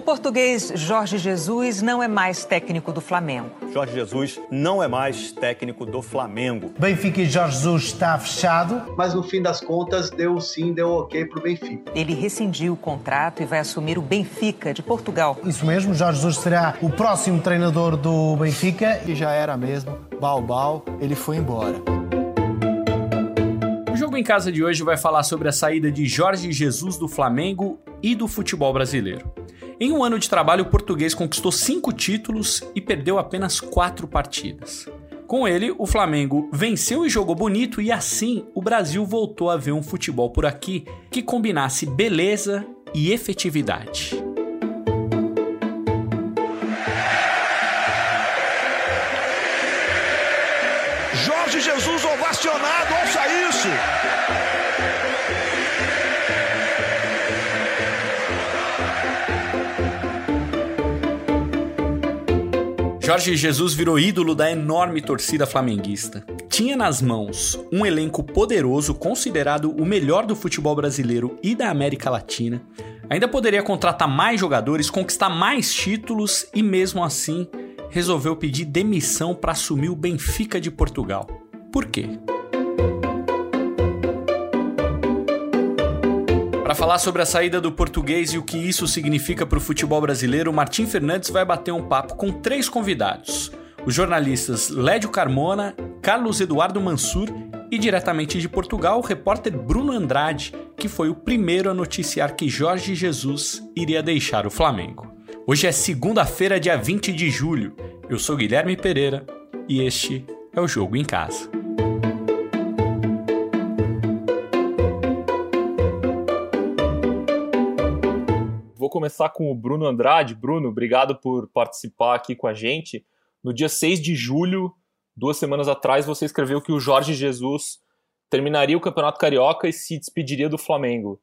O português Jorge Jesus não é mais técnico do Flamengo. Jorge Jesus não é mais técnico do Flamengo. Benfica e Jorge Jesus está fechado. Mas no fim das contas, deu sim, deu ok para o Benfica. Ele rescindiu o contrato e vai assumir o Benfica de Portugal. Isso mesmo, Jorge Jesus será o próximo treinador do Benfica. E já era mesmo, Balbal, ele foi embora. O jogo em casa de hoje vai falar sobre a saída de Jorge Jesus do Flamengo e do futebol brasileiro. Em um ano de trabalho, o português conquistou cinco títulos e perdeu apenas quatro partidas. Com ele, o Flamengo venceu e jogou bonito, e assim o Brasil voltou a ver um futebol por aqui que combinasse beleza e efetividade. Jorge Jesus ovacionado, ouça isso! Jorge Jesus virou ídolo da enorme torcida flamenguista. Tinha nas mãos um elenco poderoso, considerado o melhor do futebol brasileiro e da América Latina. Ainda poderia contratar mais jogadores, conquistar mais títulos e, mesmo assim, resolveu pedir demissão para assumir o Benfica de Portugal. Por quê? Para falar sobre a saída do português e o que isso significa para o futebol brasileiro, Martim Fernandes vai bater um papo com três convidados: os jornalistas Lédio Carmona, Carlos Eduardo Mansur e diretamente de Portugal, o repórter Bruno Andrade, que foi o primeiro a noticiar que Jorge Jesus iria deixar o Flamengo. Hoje é segunda-feira, dia 20 de julho. Eu sou Guilherme Pereira e este é o Jogo em Casa. Vou começar com o Bruno Andrade. Bruno, obrigado por participar aqui com a gente. No dia 6 de julho, duas semanas atrás, você escreveu que o Jorge Jesus terminaria o Campeonato Carioca e se despediria do Flamengo.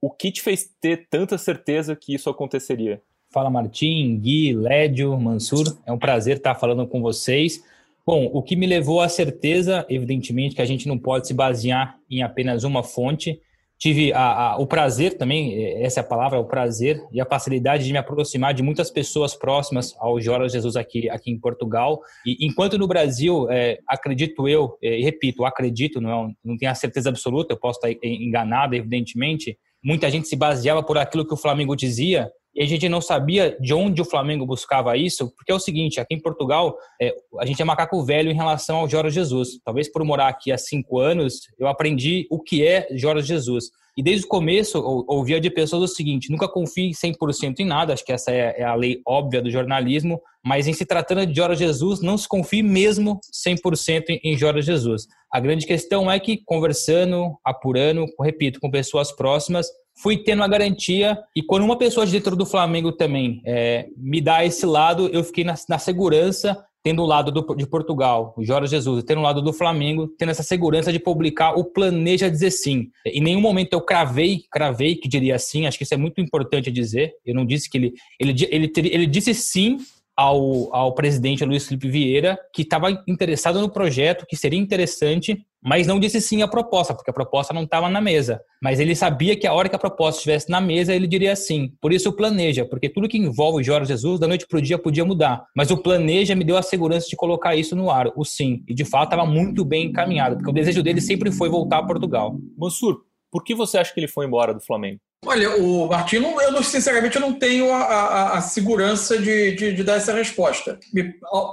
O que te fez ter tanta certeza que isso aconteceria? Fala Martim, Gui, Lédio, Mansur. É um prazer estar falando com vocês. Bom, o que me levou à certeza, evidentemente, que a gente não pode se basear em apenas uma fonte tive a, a, o prazer também, é, essa é a palavra, o prazer e a facilidade de me aproximar de muitas pessoas próximas ao Jorge Jesus aqui, aqui em Portugal. E enquanto no Brasil, é, acredito eu, é, e repito, acredito, não, é não tenho a certeza absoluta, eu posso estar enganado, evidentemente, muita gente se baseava por aquilo que o Flamengo dizia, e a gente não sabia de onde o Flamengo buscava isso, porque é o seguinte, aqui em Portugal, é, a gente é macaco velho em relação ao Jorge Jesus. Talvez por morar aqui há cinco anos, eu aprendi o que é Jorge Jesus. E desde o começo, ouvia de pessoas o seguinte: nunca confie 100% em nada, acho que essa é, é a lei óbvia do jornalismo, mas em se tratando de Jorge Jesus, não se confie mesmo 100% em Jorge Jesus. A grande questão é que, conversando, apurando, repito, com pessoas próximas, fui tendo a garantia. E quando uma pessoa de dentro do Flamengo também é, me dá esse lado, eu fiquei na, na segurança tendo o lado do, de Portugal, o Jorge Jesus, tendo o lado do Flamengo, tendo essa segurança de publicar o Planeja Dizer Sim. Em nenhum momento eu cravei, cravei que diria sim, acho que isso é muito importante dizer. Eu não disse que ele. Ele, ele, ele, ele disse sim ao, ao presidente Luiz Felipe Vieira, que estava interessado no projeto, que seria interessante, mas não disse sim à proposta, porque a proposta não estava na mesa. Mas ele sabia que a hora que a proposta estivesse na mesa, ele diria sim. Por isso o planeja, porque tudo que envolve o Jorge Jesus, da noite para o dia, podia mudar. Mas o planeja me deu a segurança de colocar isso no ar, o sim. E de fato estava muito bem encaminhado, porque o desejo dele sempre foi voltar a Portugal. Mansur, por que você acha que ele foi embora do Flamengo? Olha, o Martino, eu não, sinceramente eu não tenho a, a, a segurança de, de, de, dar essa resposta.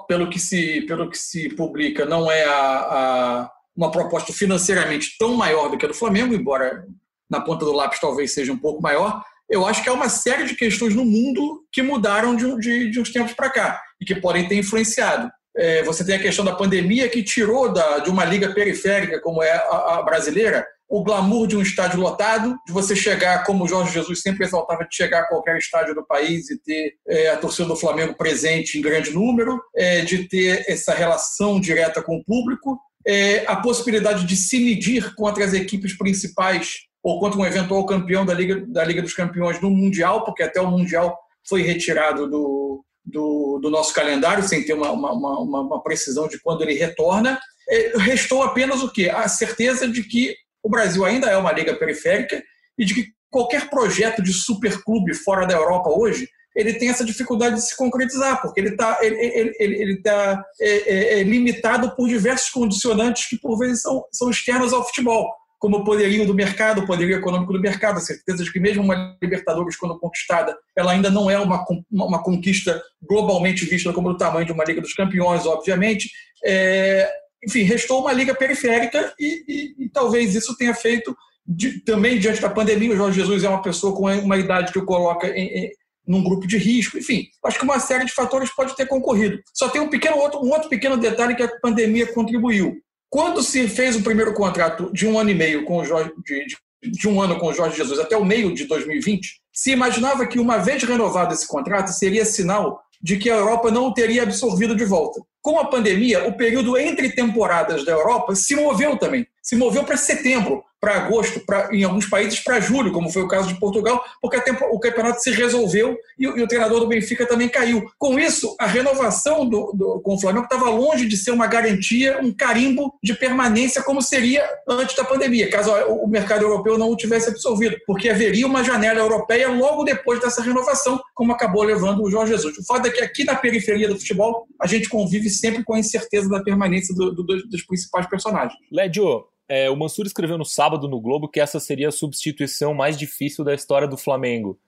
Pelo que se, pelo que se publica, não é a, uma proposta financeiramente tão maior do que a do Flamengo, embora na ponta do lápis talvez seja um pouco maior. Eu acho que há uma série de questões no mundo que mudaram de, de, de uns tempos para cá e que podem ter influenciado. É, você tem a questão da pandemia que tirou da, de uma liga periférica como é a, a brasileira o glamour de um estádio lotado, de você chegar, como o Jorge Jesus sempre exaltava, de chegar a qualquer estádio do país e ter é, a torcida do Flamengo presente em grande número, é, de ter essa relação direta com o público, é, a possibilidade de se medir contra as equipes principais ou contra um eventual campeão da Liga, da Liga dos Campeões no Mundial, porque até o Mundial foi retirado do, do, do nosso calendário, sem ter uma, uma, uma, uma precisão de quando ele retorna. É, restou apenas o quê? A certeza de que o Brasil ainda é uma liga periférica e de que qualquer projeto de superclube fora da Europa hoje ele tem essa dificuldade de se concretizar, porque ele está ele, ele, ele, ele tá, é, é, é, limitado por diversos condicionantes que, por vezes, são, são externos ao futebol, como o poderio do mercado, o poderio econômico do mercado, a certeza de que mesmo uma Libertadores, quando conquistada, ela ainda não é uma, uma conquista globalmente vista como o tamanho de uma Liga dos Campeões, obviamente. É, enfim, restou uma liga periférica e, e, e talvez isso tenha feito, de, também diante da pandemia, o Jorge Jesus é uma pessoa com uma idade que o coloca em, em, num grupo de risco, enfim, acho que uma série de fatores pode ter concorrido. Só tem um pequeno outro, um outro pequeno detalhe que a pandemia contribuiu. Quando se fez o primeiro contrato de um ano e meio com o Jorge, de, de um ano com o Jorge Jesus até o meio de 2020, se imaginava que uma vez renovado esse contrato seria sinal de que a Europa não teria absorvido de volta. Com a pandemia, o período entre temporadas da Europa se moveu também. Se moveu para setembro, para agosto, pra, em alguns países para julho, como foi o caso de Portugal, porque tempo, o campeonato se resolveu e, e, o treinador do Benfica também caiu. Com isso, a renovação do, do, com o Flamengo estava longe de ser uma garantia, um carimbo de permanência, como seria antes da pandemia, caso o mercado europeu não o tivesse absorvido, porque haveria uma janela europeia logo depois dessa renovação, como acabou levando o Jorge Jesus. O fato é que aqui na periferia do futebol, a gente convive sempre com a incerteza da permanência do, dos principais personagens. Lédio, é, o Mansur escreveu no sábado no Globo que essa seria a substituição mais difícil da história do Flamengo.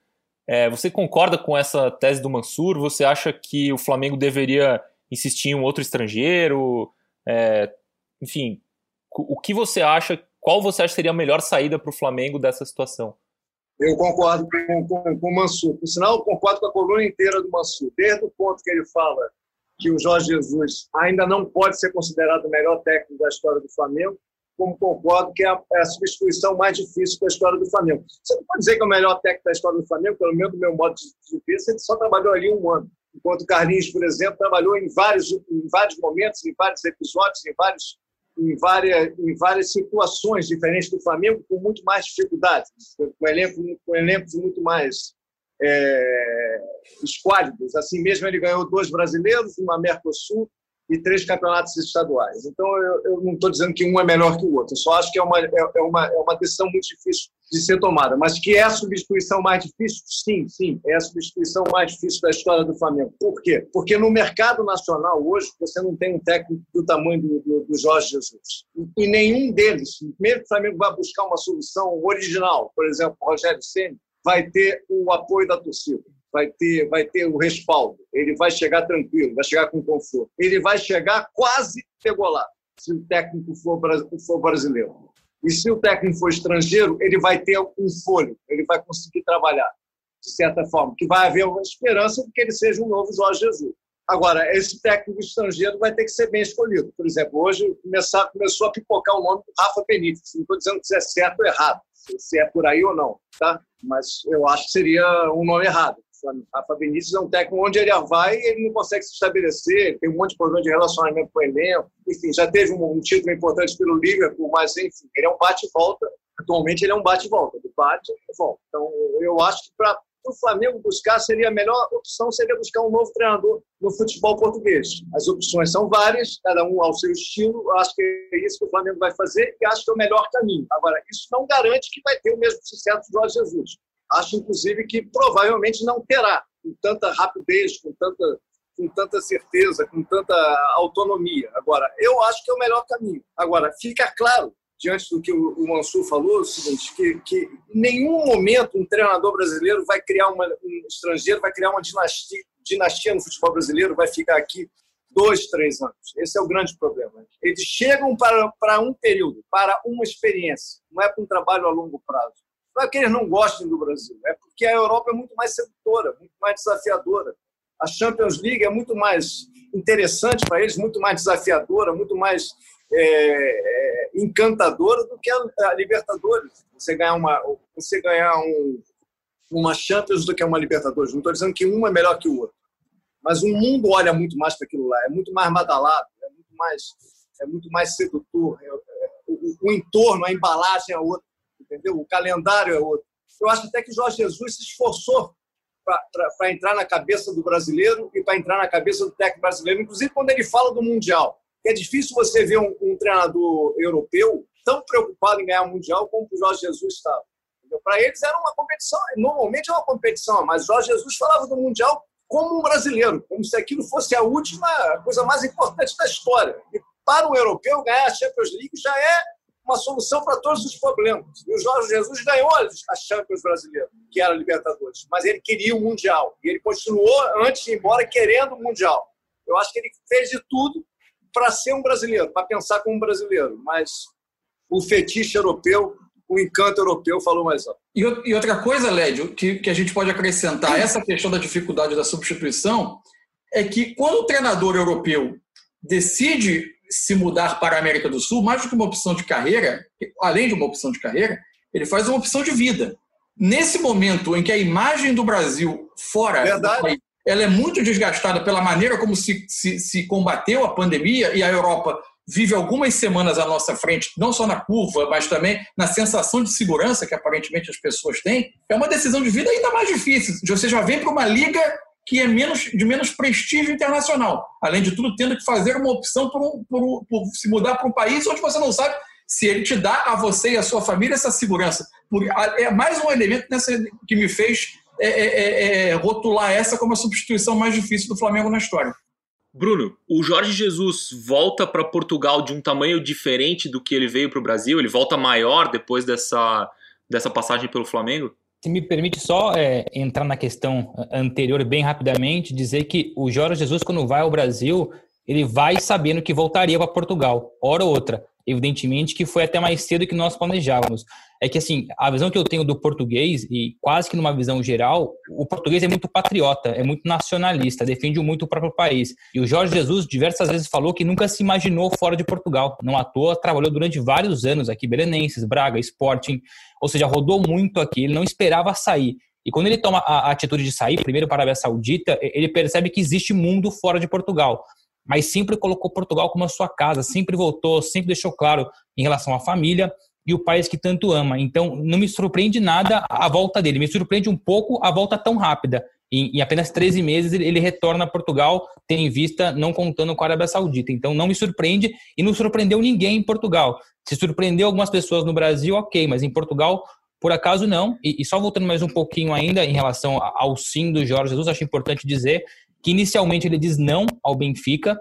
É, você concorda com essa tese do Mansur? Você acha que o Flamengo deveria insistir em um outro estrangeiro? É, enfim, o que você acha? Qual você acha seria a melhor saída para o Flamengo dessa situação? Eu concordo com, com, com o Mansur. Por sinal, eu concordo com a coluna inteira do Mansur. Desde o ponto que ele fala que o Jorge Jesus ainda não pode ser considerado o melhor técnico da história do Flamengo, como concordo que é a, é a, substituição mais difícil da história do Flamengo. Você não pode dizer que é o melhor técnico da história do Flamengo, pelo menos do meu modo de ver, ele só trabalhou ali um ano. Enquanto o Carlinhos, por exemplo, trabalhou em vários, em vários momentos, em vários episódios, em, vários, em, várias, em várias situações diferentes do Flamengo, com muito mais dificuldades, com, elenco, com elencos muito mais é, esquálidos. Assim mesmo, ele ganhou dois brasileiros, uma Mercosul e três campeonatos estaduais. Então, eu, eu não estou dizendo que um é melhor que o outro, eu só acho que é uma, é, é, uma, é uma decisão muito difícil de ser tomada. Mas que é a substituição mais difícil? Sim, sim, é a substituição mais difícil da história do Flamengo. Por quê? Porque no mercado nacional, hoje, você não tem um técnico do tamanho do, do, do Jorge Jesus. E, e nenhum deles, mesmo que o Flamengo vá buscar uma solução original, por exemplo, Rogério Senna, vai ter o apoio da torcida vai ter, vai ter o respaldo, ele vai chegar tranquilo, vai chegar com conforto. Ele vai chegar quase pegolado, se o técnico for, for brasileiro. E se o técnico for estrangeiro, ele vai ter um folho, ele vai conseguir trabalhar, de certa forma, que vai haver uma esperança de que ele seja um novo Jorge Jesus. Agora, esse técnico estrangeiro vai ter que ser bem escolhido. Por exemplo, hoje começar, começou a pipocar o nome do Rafa Benítez. Não estou dizendo se é certo ou errado, se é por aí ou não, tá? Mas eu acho que seria um nome errado. Rafa Benítez é um técnico onde ele vai ele não consegue se estabelecer, tem um monte de problema de relacionamento com o elenco, enfim, já teve um, um título importante pelo Liverpool, mas enfim, ele é um bate-volta, atualmente ele é um bate-volta, do bate e volta. Então, eu acho que para o Flamengo buscar seria a melhor opção seria buscar um novo treinador no futebol português. As opções são várias, cada um ao seu estilo. Acho que é isso que o Flamengo vai fazer e acho que é o melhor caminho. Agora, isso não garante que vai ter o mesmo sucesso do Jorge Jesus. Acho, inclusive, que provavelmente não terá, com tanta rapidez, com tanta, com tanta certeza, com tanta autonomia. Agora, eu acho que é o melhor caminho. Agora, fica claro, diante do que o Mansur falou, o seguinte, que, que em nenhum momento um treinador brasileiro vai criar uma, um estrangeiro, vai criar uma dinastia, dinastia no futebol brasileiro, vai ficar aqui dois, três anos. Esse é o grande problema. Eles chegam para, para um período, para uma experiência, não é para um trabalho a longo prazo. Não é que eles não gostem do Brasil, é porque a Europa é muito mais sedutora, muito mais desafiadora. A Champions League é muito mais interessante para eles, muito mais desafiadora, muito mais é, é, encantadora do que a, a, Libertadores. Você ganhar uma, você ganhar um, uma Champions do que uma Libertadores. Não estou dizendo que um é melhor que o outro, mas o mundo olha muito mais para aquilo lá. É muito mais badalado, é muito mais, é muito mais sedutor. É, é, o, o entorno, a embalagem é outra entendeu? O calendário é outro. Eu acho até que Jorge Jesus se esforçou para entrar na cabeça do brasileiro e para entrar na cabeça do técnico brasileiro, inclusive quando ele fala do Mundial. É difícil você ver um, um treinador europeu tão preocupado em ganhar o Mundial como o Jorge Jesus estava. Para eles era uma competição, normalmente é uma competição, mas Jorge Jesus falava do Mundial como um brasileiro, como se aquilo fosse a última coisa mais importante da história. E para o europeu, ganhar a Champions League já é uma solução para todos os problemas. E o Jorge Jesus ganhou a Champions brasileira, que era a Libertadores, mas ele queria o Mundial. E ele continuou, antes de ir embora, querendo o Mundial. Eu acho que ele fez de tudo para ser um brasileiro, para pensar como um brasileiro. Mas o fetiche europeu, o encanto europeu falou mais alto. E, outra coisa, Lédio, que, que a gente pode acrescentar essa questão da dificuldade da substituição é que quando o treinador europeu decide se mudar para a América do Sul, mais do que uma opção de carreira, além de uma opção de carreira, ele faz uma opção de vida. Nesse momento em que a imagem do Brasil fora Verdade. do país ela é muito desgastada pela maneira como se, se, se, combateu a pandemia e a Europa vive algumas semanas à nossa frente, não só na curva, mas também na sensação de segurança que aparentemente as pessoas têm, é uma decisão de vida ainda mais difícil. Você já vem para uma liga que é menos, de menos prestígio internacional. Além de tudo, tendo que fazer uma opção por, um, por, por se mudar para um país onde você não sabe se ele te dá a você e a sua família essa segurança. É mais um elemento nessa, que me fez é, é, é, é, rotular essa como a substituição mais difícil do Flamengo na história. Bruno, o Jorge Jesus volta para Portugal de um tamanho diferente do que ele veio para o Brasil? Ele volta maior depois dessa, dessa passagem pelo Flamengo? Se me permite só é, entrar na questão anterior bem rapidamente, dizer que o Jorge Jesus, quando vai ao Brasil, ele vai sabendo que voltaria para Portugal, hora ou outra. Evidentemente que foi até mais cedo que nós planejávamos. É que, assim, a visão que eu tenho do português, e quase que numa visão geral, o português é muito patriota, é muito nacionalista, defende muito o próprio país. E o Jorge Jesus diversas vezes falou que nunca se imaginou fora de Portugal. Não à toa, trabalhou durante vários anos aqui, Belenenses, Braga, Sporting, ou seja, rodou muito aqui, ele não esperava sair. E quando ele toma a atitude de sair, primeiro para a Arábia Saudita, ele percebe que existe mundo fora de Portugal mas sempre colocou Portugal como a sua casa, sempre voltou, sempre deixou claro em relação à família e o país que tanto ama. Então, não me surpreende nada a volta dele, me surpreende um pouco a volta tão rápida. Em, em apenas 13 meses, ele, ele retorna a Portugal, tendo em vista, não contando com a Arábia Saudita. Então, não me surpreende e não surpreendeu ninguém em Portugal. Se surpreendeu algumas pessoas no Brasil, ok, mas em Portugal, por acaso não. E, só voltando mais um pouquinho ainda em relação ao sim do Jorge Jesus, acho importante dizer que inicialmente ele diz não ao Benfica,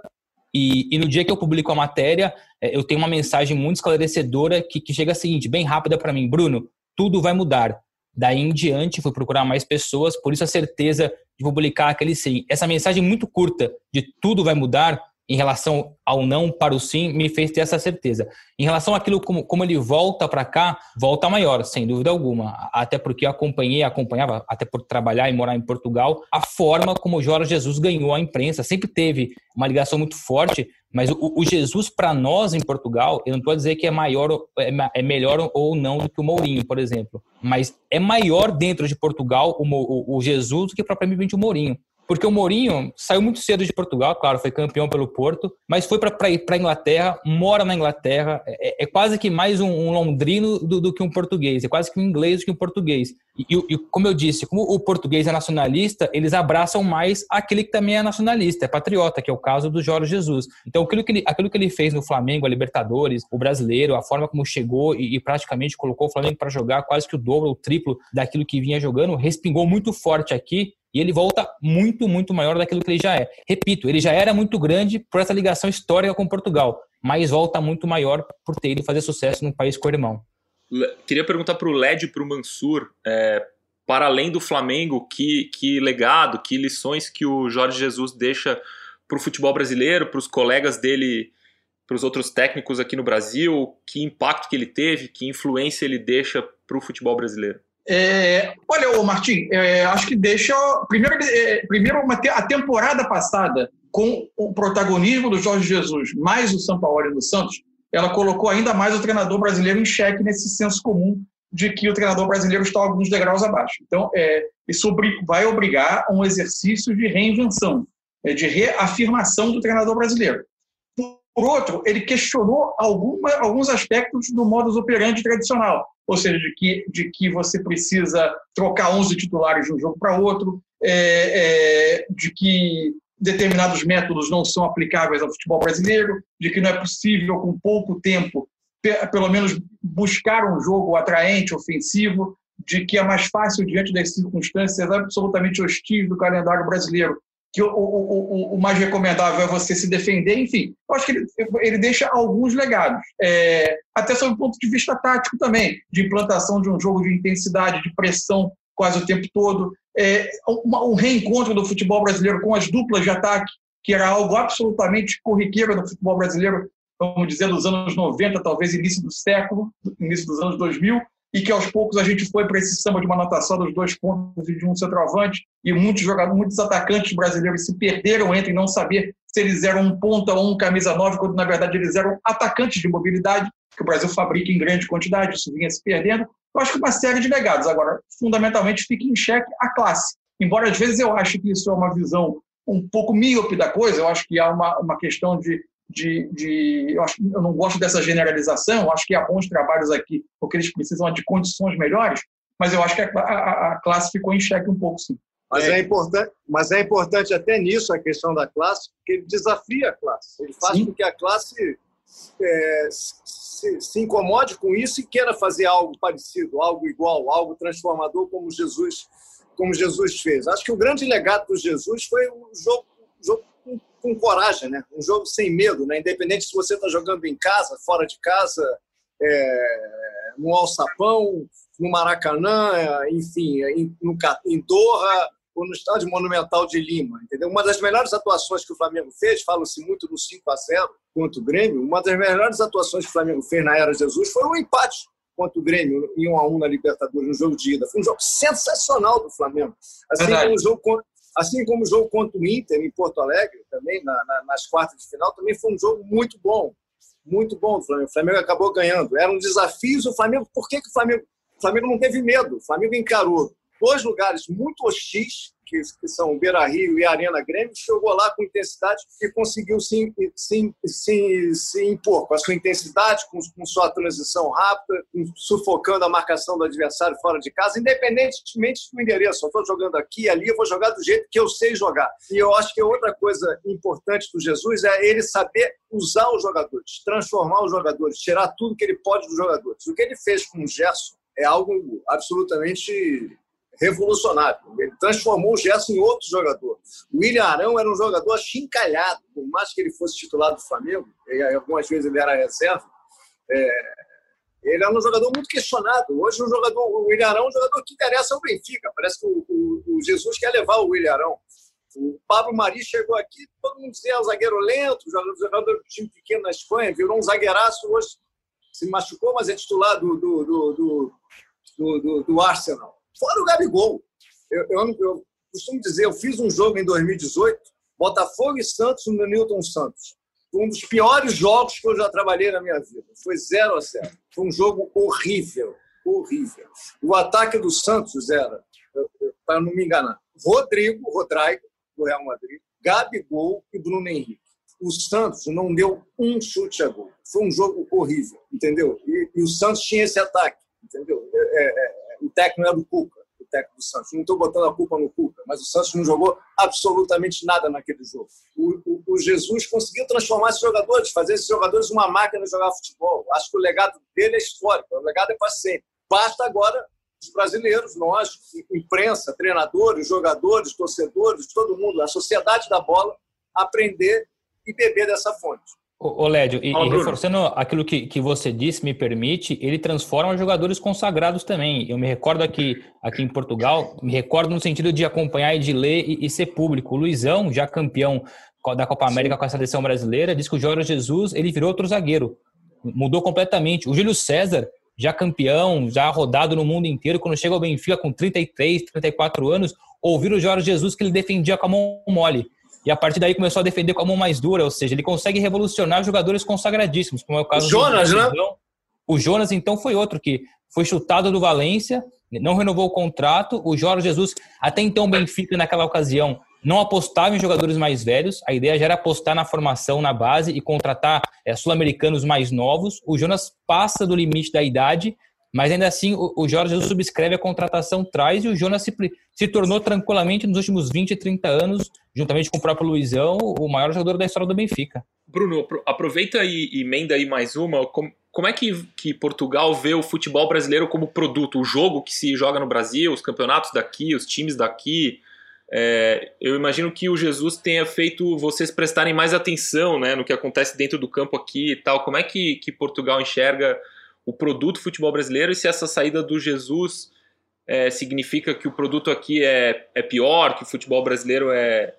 e, e, no dia que eu publico a matéria, é, eu tenho uma mensagem muito esclarecedora que, que chega a seguinte, bem rápida para mim, Bruno, tudo vai mudar. Daí em diante, fui procurar mais pessoas, por isso a certeza de publicar aquele sim. Essa mensagem muito curta de tudo vai mudar em relação ao não para o sim, me fez ter essa certeza. Em relação àquilo como, como ele volta para cá, volta maior, sem dúvida alguma. Até porque eu acompanhei, acompanhava, até por trabalhar e morar em Portugal, a forma como o Jorge Jesus ganhou a imprensa. Sempre teve uma ligação muito forte, mas o, o Jesus, para nós em Portugal, eu não estou a dizer que é maior, é, é, melhor ou não do que o Mourinho, por exemplo. Mas é maior dentro de Portugal o, o, o Jesus do que propriamente o Mourinho. Porque o Mourinho saiu muito cedo de Portugal, claro, foi campeão pelo Porto, mas foi para a Inglaterra, mora na Inglaterra, é, é quase que mais um, um londrino do, do, que um português, é quase que um inglês do que um português. E, e, como eu disse, como o português é nacionalista, eles abraçam mais aquele que também é nacionalista, é patriota, que é o caso do Jorge Jesus. Então, aquilo que ele, aquilo que ele fez no Flamengo, a Libertadores, o brasileiro, a forma como chegou e, e praticamente colocou o Flamengo para jogar quase que o dobro, o triplo daquilo que vinha jogando, respingou muito forte aqui e ele volta muito, muito maior daquilo que ele já é. Repito, ele já era muito grande por essa ligação histórica com Portugal, mas volta muito maior por ter ido fazer sucesso num país co-irmão. Queria perguntar para o Led e para o Mansur, é, para além do Flamengo, que, que legado, que lições que o Jorge Jesus deixa para o futebol brasileiro, para os colegas dele, para os outros técnicos aqui no Brasil, que impacto que ele teve, que influência ele deixa para o futebol brasileiro? É, olha, Martim, é, acho que deixa. Primeiro, é, primeiro uma, a temporada passada, com o protagonismo do Jorge Jesus, mais o São Paulo no Santos, ela colocou ainda mais o treinador brasileiro em xeque nesse senso comum de que o treinador brasileiro está alguns degraus abaixo. Então, é, isso vai obrigar a um exercício de reinvenção, é, de reafirmação do treinador brasileiro. Por outro, ele questionou alguma, alguns aspectos do modus operandi tradicional, ou seja, de que, de que você precisa trocar 11 titulares de um jogo para outro, é, é, de que determinados métodos não são aplicáveis ao futebol brasileiro, de que não é possível, com pouco tempo, pelo menos buscar um jogo atraente, ofensivo, de que é mais fácil, diante das circunstâncias absolutamente hostis do calendário brasileiro, que o, o, o, o mais recomendável é você se defender, enfim. Eu acho que ele, ele deixa alguns legados, é, até sob o ponto de vista tático também, de implantação de um jogo de intensidade, de pressão quase o tempo todo, é, um, um reencontro do futebol brasileiro com as duplas de ataque, que era algo absolutamente corriqueiro no futebol brasileiro, vamos dizer, dos anos 90, talvez início do século, início dos anos 2000, e que aos poucos a gente foi para esse samba de uma anotação dos dois pontos e de um centroavante, e muitos jogadores, muitos atacantes brasileiros se perderam entre não saber se eles eram um ponta ou um camisa 9, quando na verdade eles eram atacantes de mobilidade, que o Brasil fabrica em grande quantidade, isso vinha se perdendo. Eu acho que uma série de legados. Agora, fundamentalmente, fica em xeque a classe. Embora às vezes eu ache que isso é uma visão um pouco míope da coisa, eu acho que há uma, uma questão de de, de eu, acho, eu não gosto dessa generalização, acho que há bons trabalhos aqui, porque eles precisam de condições melhores, mas eu acho que a, a, a classe ficou em xeque um pouco, sim. Mas é. é, importante, mas é importante até nisso a questão da classe, porque ele desafia a classe. Ele faz sim. com que a classe é, se, se, incomode com isso e queira fazer algo parecido, algo igual, algo transformador como Jesus, como Jesus fez. Acho que o grande legado do Jesus foi o jogo, o jogo com coragem, né? Um jogo sem medo, né? Independente se você está jogando em casa, fora de casa, é, no Alçapão, no Maracanã, enfim, em, no, em Doha ou no Estádio Monumental de Lima, entendeu? Uma das melhores atuações que o Flamengo fez, fala-se muito do 5 a 0 contra o Grêmio, uma das melhores atuações que o Flamengo fez na era Jesus foi o um empate contra o Grêmio em 1 a 1 na Libertadores, no jogo de ida. Foi um jogo sensacional do Flamengo. Assim como o jogo Assim como o jogo contra o Inter em Porto Alegre, também na, na, nas quartas de final, também foi um jogo muito bom. Muito bom do Flamengo. O Flamengo acabou ganhando. Era um desafio. O Flamengo, por que, que o Flamengo. O Flamengo não teve medo. O Flamengo encarou dois lugares muito hostis que, que são Beira Rio e Arena Grêmio, chegou lá com intensidade e conseguiu se, se, se, se impor com a sua intensidade, com, com sua transição rápida, sufocando a marcação do adversário fora de casa, independentemente do endereço. Eu estou jogando aqui ali, eu vou jogar do jeito que eu sei jogar. E eu acho que outra coisa importante do Jesus é ele saber usar os jogadores, transformar os jogadores, tirar tudo que ele pode dos jogadores. O que ele fez com o Gerson é algo absolutamente revolucionário. Ele transformou o Gerson em outro jogador. O William Arão era um jogador achincalhado, por mais que ele fosse titular do Flamengo, e algumas vezes ele era reserva, é, ele era um jogador muito questionado. Hoje, o, jogador, o William Arão é um jogador que interessa ao Benfica. Parece que o, o, o Jesus quer levar o William Arão. O Pablo Mari chegou aqui, todo mundo dizia é um zagueiro lento, jogador de time pequeno na Espanha, virou um zagueiraço, hoje se machucou, mas é titular do, do, do, do, do, do Arsenal. Fora o Gabigol. Eu, eu, eu, costumo dizer, eu fiz um jogo em 2018, Botafogo e Santos no Newton Santos. Um dos piores jogos que eu já trabalhei na minha vida. Foi 0 a 0 Foi um jogo horrível, horrível. O ataque do Santos era, para não me enganar, Rodrigo, Rodrigo, do Real Madrid, Gabigol e Bruno Henrique. O Santos não deu um chute a gol. Foi um jogo horrível, entendeu? E, e o Santos tinha esse ataque, entendeu? É, é, o técnico era do Cuca, o técnico do Santos. Não estou botando a culpa no Cuca, mas o Santos não jogou absolutamente nada naquele jogo. O, o, o Jesus conseguiu transformar esses jogadores, fazer esses jogadores uma máquina de jogar futebol. Acho que o legado dele é histórico, o legado é para sempre. Basta agora os brasileiros, nós, imprensa, treinadores, jogadores, torcedores, todo mundo, a sociedade da bola, aprender e beber dessa fonte. Ô, Lédio, e, e, reforçando aquilo que, que você disse, me permite, ele transforma jogadores consagrados também. Eu me recordo aqui, aqui em Portugal, me recordo no sentido de acompanhar e de ler e, e ser público. O Luizão, já campeão da Copa América Sim. com a seleção brasileira, disse que o Jorge Jesus ele virou outro zagueiro. Mudou completamente. O Júlio César, já campeão, já rodado no mundo inteiro, quando chega ao Benfica com 33, 34 anos, ouvir o Jorge Jesus que ele defendia com a mão mole e a partir daí começou a defender com a mão mais dura, ou seja, ele consegue revolucionar jogadores consagradíssimos, como é o caso o Jonas, do né? O Jonas, então, foi outro que foi chutado do Valência, não renovou o contrato. O Jorge Jesus, até então, o Benfica, naquela ocasião, não apostava em jogadores mais velhos. A ideia já era apostar na formação, na base e contratar é, sul-americanos mais novos. O Jonas passa do limite da idade, mas ainda assim, o, Jorge Jesus subscreve a contratação, traz e o Jonas se, se tornou tranquilamente nos últimos 20, 30 anos, juntamente com o próprio Luizão, o maior jogador da história do Benfica. Bruno, aproveita e emenda aí mais uma. como é que, que Portugal vê o futebol brasileiro como produto? O jogo que se joga no Brasil, os campeonatos daqui, os times daqui. É, eu imagino que o Jesus tenha feito vocês prestarem mais atenção né, no que acontece dentro do campo aqui e tal. Como é que, que Portugal enxerga o produto futebol brasileiro e se essa saída do Jesus é, significa que o produto aqui é, é pior, que o futebol brasileiro é,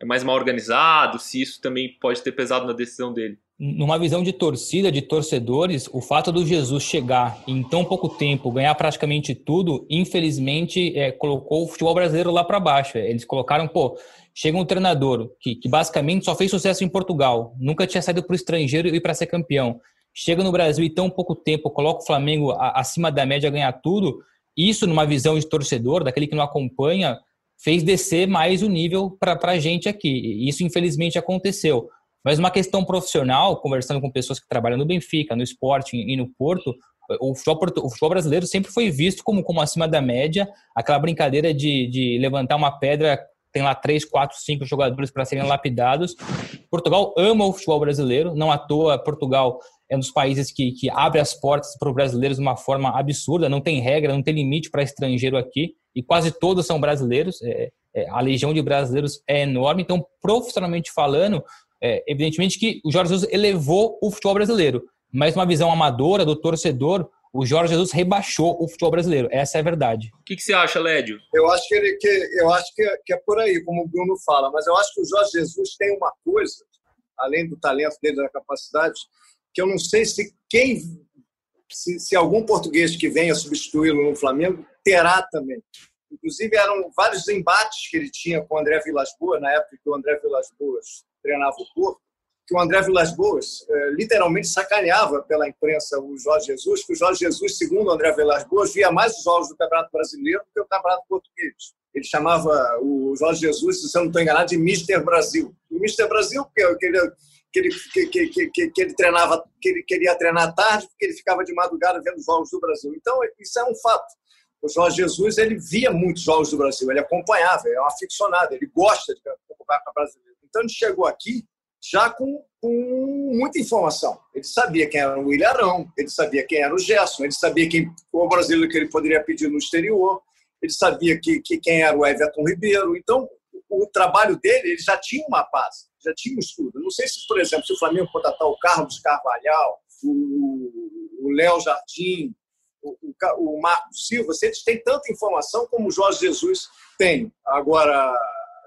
é mais mal organizado, se isso também pode ter pesado na decisão dele? Numa visão de torcida, de torcedores, o fato do Jesus chegar em tão pouco tempo, ganhar praticamente tudo, infelizmente é, colocou o futebol brasileiro lá para baixo. Eles colocaram, pô, chega um treinador que, que basicamente só fez sucesso em Portugal, nunca tinha saído para o estrangeiro e para ser campeão. Chega no Brasil e tão pouco tempo, coloca o Flamengo acima da média, ganhar tudo. Isso, numa visão de torcedor, daquele que não acompanha, fez descer mais o nível para a gente aqui. Isso, infelizmente, aconteceu. Mas uma questão profissional, conversando com pessoas que trabalham no Benfica, no esporte e no Porto, o futebol, o futebol, brasileiro sempre foi visto como, como acima da média, aquela brincadeira de, de levantar uma pedra, tem lá três, quatro, cinco jogadores para serem lapidados. Portugal ama o futebol brasileiro, não à toa Portugal é um dos países que, que abre as portas para os brasileiros de uma forma absurda, não tem regra, não tem limite para estrangeiro aqui, e quase todos são brasileiros, é, é, a legião de brasileiros é enorme, então profissionalmente falando, é, evidentemente que o Jorge Jesus elevou o futebol brasileiro, mas uma visão amadora do torcedor, o Jorge Jesus rebaixou o futebol brasileiro. Essa é a verdade. O que, que você acha, Lédio? Eu acho que ele que eu acho que é, que é por aí, como o Bruno fala, mas eu acho que o Jorge Jesus tem uma coisa, além do talento dele, da capacidade, que eu não sei se quem se, se algum português que venha substituí-lo no Flamengo terá também. Inclusive, eram vários embates que ele tinha com o André Vilas Boas, na época que o André Vilas Boas treinava o Porto, que o André Vilas Boas eh, literalmente sacaneava pela imprensa o Jorge Jesus, que o Jorge Jesus, segundo o André Vilas Boas, via mais os jogos do Campeonato Brasileiro do que o Campeonato Português. Ele chamava o Jorge Jesus, se eu não estou enganado, de Mister Brasil. O Mister Brasil, porque ele, que ele, que, que, que, que, ele treinava, que ele queria treinar tarde, porque ele ficava de madrugada vendo os jogos do Brasil. Então, isso é um fato. O Jorge Jesus, ele via muitos jogos do Brasil, ele acompanhava, é um aficionado, ele gosta de acompanhar o brasileiro. Então ele chegou aqui já com, com, muita informação. Ele sabia quem era o William Arão, ele sabia quem era o Gerson, ele sabia quem o brasileiro que ele poderia pedir no exterior, ele sabia que, que quem era o Everton Ribeiro. Então, o, trabalho dele, ele já tinha uma base, já tinha um estudo. Não sei se, por exemplo, se o Flamengo contratar o Carlos Carvalhal, o Léo Jardim, o, o, o Marco Silva, se eles têm tanta informação como o Jorge Jesus tem. Agora,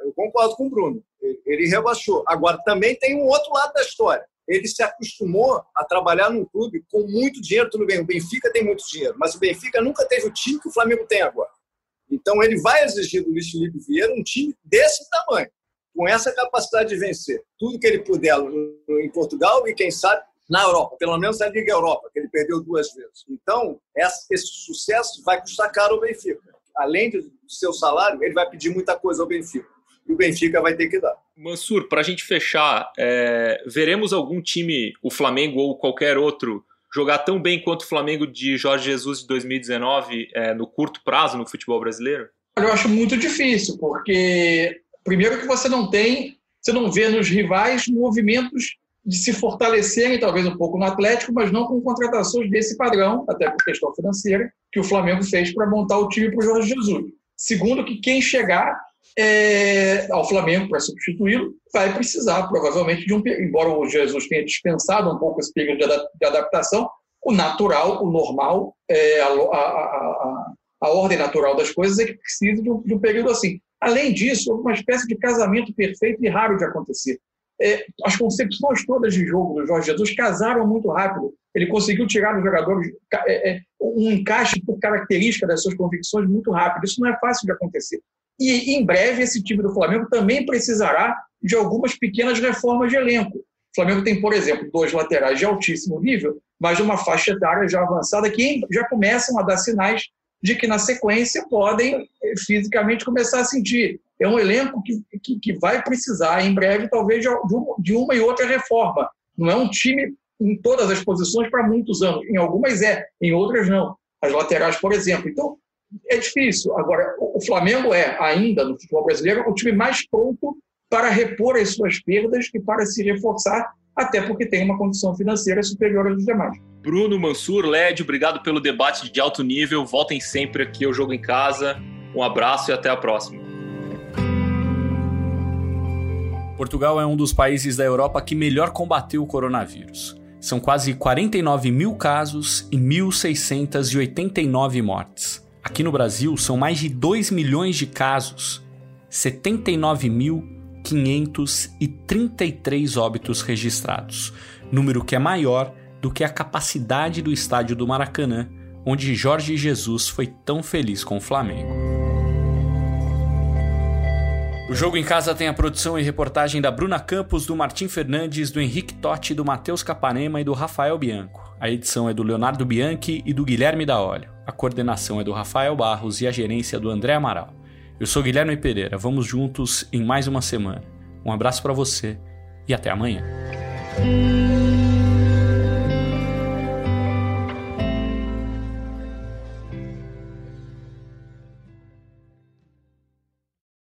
eu concordo com o Bruno. Ele, ele rebaixou. Agora, também tem um outro lado da história. Ele se acostumou a trabalhar num clube com muito dinheiro, tudo bem. O Benfica tem muito dinheiro, mas o Benfica nunca teve o time que o Flamengo tem agora. Então, ele vai exigir do Luiz Felipe Vieira um time desse tamanho, com essa capacidade de vencer tudo que ele puder em Portugal e, quem sabe, na Europa, pelo menos na Liga Europa, que ele perdeu duas vezes. Então, esse sucesso vai custar caro ao Benfica. Além do seu salário, ele vai pedir muita coisa ao Benfica e o Benfica vai ter que dar. Mansur, para a gente fechar, é, veremos algum time, o Flamengo ou qualquer outro, jogar tão bem quanto o Flamengo de Jorge Jesus de 2019 é, no curto prazo no futebol brasileiro? Eu acho muito difícil, porque primeiro que você não tem, você não vê nos rivais movimentos de se fortalecerem, talvez um pouco no Atlético, mas não com contratações desse padrão, até por questão financeira, que o Flamengo fez para montar o time para o Jorge Jesus. Segundo, que quem chegar é, ao Flamengo para substituí-lo, vai precisar provavelmente de um. Embora o Jesus tenha dispensado um pouco esse período de adaptação, o natural, o normal, é, a, a, a, a, ordem natural das coisas é que precisa de um, de um período assim. Além disso, uma espécie de casamento perfeito e raro de acontecer. É, as concepções todas de jogo do Jorge Jesus casaram muito rápido. Ele conseguiu tirar dos jogadores é, é, um encaixe por característica das suas convicções muito rápido. Isso não é fácil de acontecer. E em breve esse time do Flamengo também precisará de algumas pequenas reformas de elenco. O Flamengo tem, por exemplo, dois laterais de altíssimo nível, mas uma faixa etária já avançada que já começam a dar sinais de que na sequência podem eh, fisicamente começar a sentir. É um elenco que, que, que vai precisar em breve talvez de, de uma e outra reforma. Não é um time em todas as posições para muitos anos. Em algumas é, em outras não. As laterais, por exemplo. Então, é difícil. Agora, o Flamengo é, ainda no futebol brasileiro, o time mais pronto para repor as suas perdas e para se reforçar até porque tem uma condição financeira superior aos demais. Bruno, Mansur, Led, obrigado pelo debate de alto nível. Voltem sempre aqui ao Jogo em Casa. Um abraço e até a próxima. Portugal é um dos países da Europa que melhor combateu o coronavírus. São quase 49 mil casos e 1.689 mortes. Aqui no Brasil, são mais de 2 milhões de casos, 79.533 óbitos registrados, número que é maior do que a capacidade do estádio do Maracanã, onde Jorge Jesus foi tão feliz com o Flamengo. O Jogo em Casa tem a produção e reportagem da Bruna Campos, do Martim Fernandes, do Henrique Totti, do Matheus Capanema e do Rafael Bianco. A edição é do Leonardo Bianchi e do Guilherme da Olho. A coordenação é do Rafael Barros e a gerência do André Amaral. Eu sou Guilherme Pereira, vamos juntos em mais uma semana. Um abraço para você e até amanhã.